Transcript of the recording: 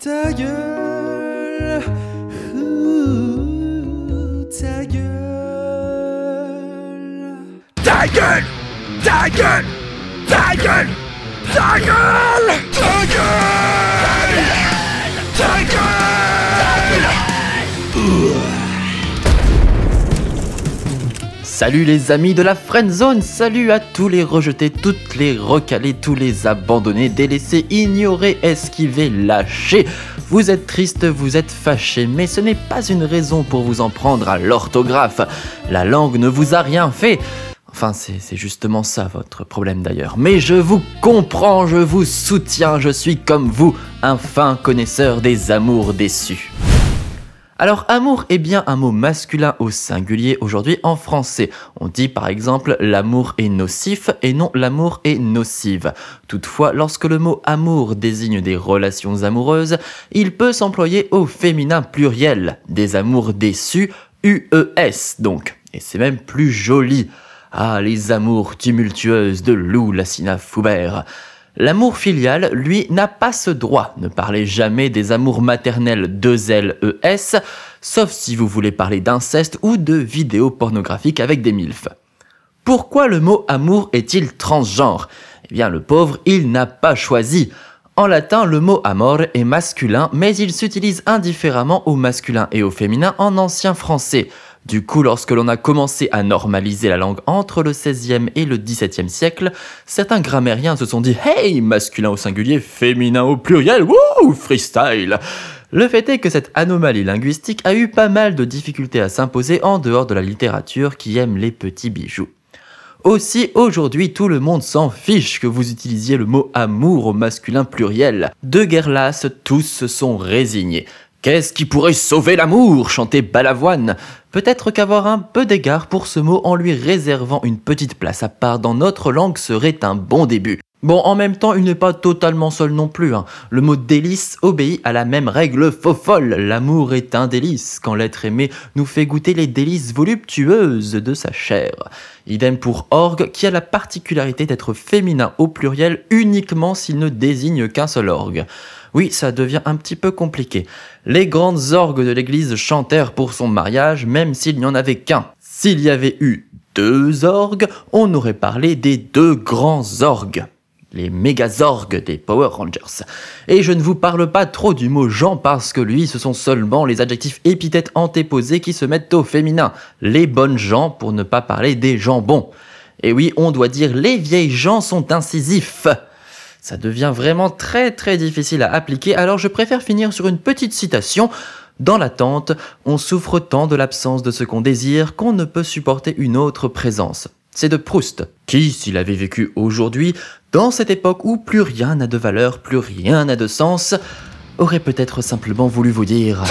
Ta gueule, ouh, ta gueule. Ta gueule Ta gueule Ta gueule Ta gueule Salut les amis de la Friend Zone, salut à tous les rejetés, toutes les recalés, tous les abandonnés, délaissés, ignorés, esquivés, lâchés. Vous êtes triste, vous êtes fâché, mais ce n'est pas une raison pour vous en prendre à l'orthographe. La langue ne vous a rien fait. Enfin, c'est c'est justement ça votre problème d'ailleurs. Mais je vous comprends, je vous soutiens, je suis comme vous, un fin connaisseur des amours déçus. Alors amour est bien un mot masculin au singulier aujourd'hui en français. On dit par exemple l'amour est nocif et non l'amour est nocive. Toutefois, lorsque le mot amour désigne des relations amoureuses, il peut s'employer au féminin pluriel, des amours déçus, UES donc. Et c'est même plus joli. Ah, les amours tumultueuses de Lou Lassina Foubert. L'amour filial, lui, n'a pas ce droit. Ne parlez jamais des amours maternels 2LES, sauf si vous voulez parler d'inceste ou de vidéos pornographiques avec des MILF. Pourquoi le mot amour est-il transgenre? Eh bien, le pauvre, il n'a pas choisi. En latin, le mot amor est masculin, mais il s'utilise indifféremment au masculin et au féminin en ancien français. Du coup, lorsque l'on a commencé à normaliser la langue entre le 16e et le 17e siècle, certains grammairiens se sont dit Hey, masculin au singulier, féminin au pluriel, wouh, freestyle Le fait est que cette anomalie linguistique a eu pas mal de difficultés à s'imposer en dehors de la littérature qui aime les petits bijoux. Aussi, aujourd'hui, tout le monde s'en fiche que vous utilisiez le mot amour au masculin pluriel. De guerre lasse, tous se sont résignés. Qu'est-ce qui pourrait sauver l'amour? chantait Balavoine. Peut-être qu'avoir un peu d'égard pour ce mot en lui réservant une petite place à part dans notre langue serait un bon début. Bon, en même temps, il n'est pas totalement seul non plus. hein. Le mot délice obéit à la même règle faux folle. L'amour est un délice quand l'être aimé nous fait goûter les délices voluptueuses de sa chair. Idem pour orgue qui a la particularité d'être féminin au pluriel uniquement s'il ne désigne qu'un seul orgue. Oui, ça devient un petit peu compliqué. Les grandes orgues de l'église chantèrent pour son mariage, même s'il n'y en avait qu'un. S'il y avait eu deux orgues, on aurait parlé des deux grands orgues. Les mégazorgues des Power Rangers. Et je ne vous parle pas trop du mot Jean parce que lui, ce sont seulement les adjectifs épithètes antéposés qui se mettent au féminin. Les bonnes gens pour ne pas parler des gens bons. Et oui, on doit dire les vieilles gens sont incisifs. Ça devient vraiment très très difficile à appliquer, alors je préfère finir sur une petite citation. Dans l'attente, on souffre tant de l'absence de ce qu'on désire qu'on ne peut supporter une autre présence. C'est de Proust, qui, s'il avait vécu aujourd'hui, dans cette époque où plus rien n'a de valeur, plus rien n'a de sens, aurait peut-être simplement voulu vous dire...